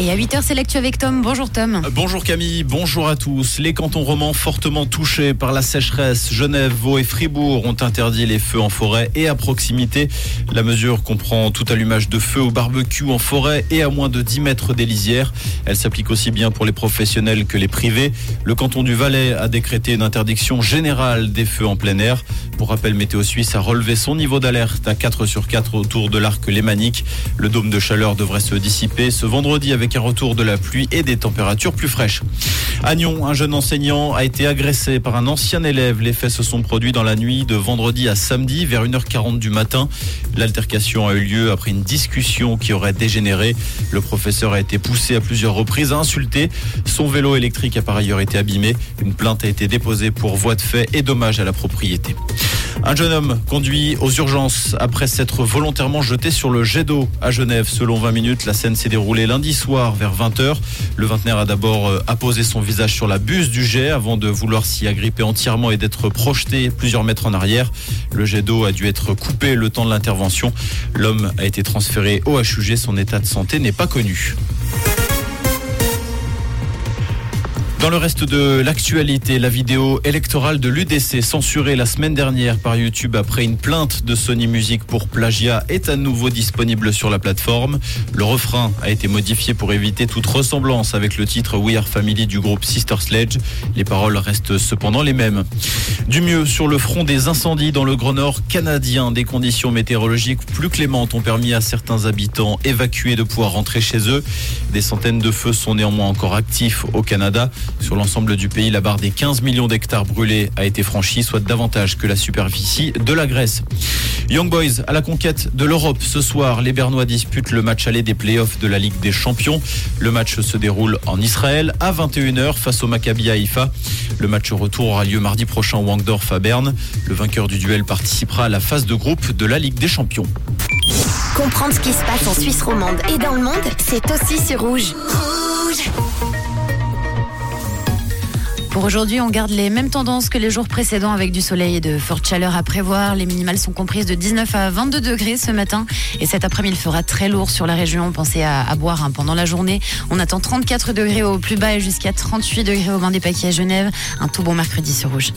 Et à 8h, c'est l'actu avec Tom. Bonjour Tom. Bonjour Camille, bonjour à tous. Les cantons romans fortement touchés par la sécheresse, Genève, Vaud et Fribourg ont interdit les feux en forêt et à proximité. La mesure comprend tout allumage de feu au barbecue en forêt et à moins de 10 mètres des lisières. Elle s'applique aussi bien pour les professionnels que les privés. Le canton du Valais a décrété une interdiction générale des feux en plein air. Pour rappel, Météo Suisse a relevé son niveau d'alerte à 4 sur 4 autour de l'arc lémanique. Le dôme de chaleur devrait se dissiper ce vendredi avec un retour de la pluie et des températures plus fraîches. À Nyon, un jeune enseignant a été agressé par un ancien élève. Les faits se sont produits dans la nuit de vendredi à samedi vers 1h40 du matin. L'altercation a eu lieu après une discussion qui aurait dégénéré. Le professeur a été poussé à plusieurs reprises, insulté. Son vélo électrique a par ailleurs été abîmé. Une plainte a été déposée pour voie de fait et dommage à la propriété. Un jeune homme conduit aux urgences après s'être volontairement jeté sur le jet d'eau à Genève. Selon 20 minutes, la scène s'est déroulée lundi soir vers 20h. Le vingtenaire a d'abord euh, apposé son visage sur la buse du jet avant de vouloir s'y agripper entièrement et d'être projeté plusieurs mètres en arrière. Le jet d'eau a dû être coupé le temps de l'intervention. L'homme a été transféré au HUG. Son état de santé n'est pas connu. Dans le reste de l'actualité, la vidéo électorale de l'UDC censurée la semaine dernière par YouTube après une plainte de Sony Music pour plagiat est à nouveau disponible sur la plateforme. Le refrain a été modifié pour éviter toute ressemblance avec le titre We Are Family du groupe Sister Sledge. Les paroles restent cependant les mêmes. Du mieux sur le front des incendies dans le Grand Nord canadien, des conditions météorologiques plus clémentes ont permis à certains habitants évacués de pouvoir rentrer chez eux. Des centaines de feux sont néanmoins encore actifs au Canada. Sur l'ensemble du pays, la barre des 15 millions d'hectares brûlés a été franchie, soit davantage que la superficie de la Grèce. Young Boys à la conquête de l'Europe. Ce soir, les Bernois disputent le match aller des playoffs de la Ligue des Champions. Le match se déroule en Israël à 21h face au Maccabi Haïfa. Le match retour aura lieu mardi prochain au Wangdorf à Berne. Le vainqueur du duel participera à la phase de groupe de la Ligue des Champions. Comprendre ce qui se passe en Suisse romande et dans le monde, c'est aussi sur Rouge. Rouge aujourd'hui, on garde les mêmes tendances que les jours précédents avec du soleil et de fortes chaleurs à prévoir. Les minimales sont comprises de 19 à 22 degrés ce matin. Et cet après-midi, il fera très lourd sur la région. Pensez à, boire hein, pendant la journée. On attend 34 degrés au plus bas et jusqu'à 38 degrés au bain des paquets à Genève. Un tout bon mercredi sur Rouge.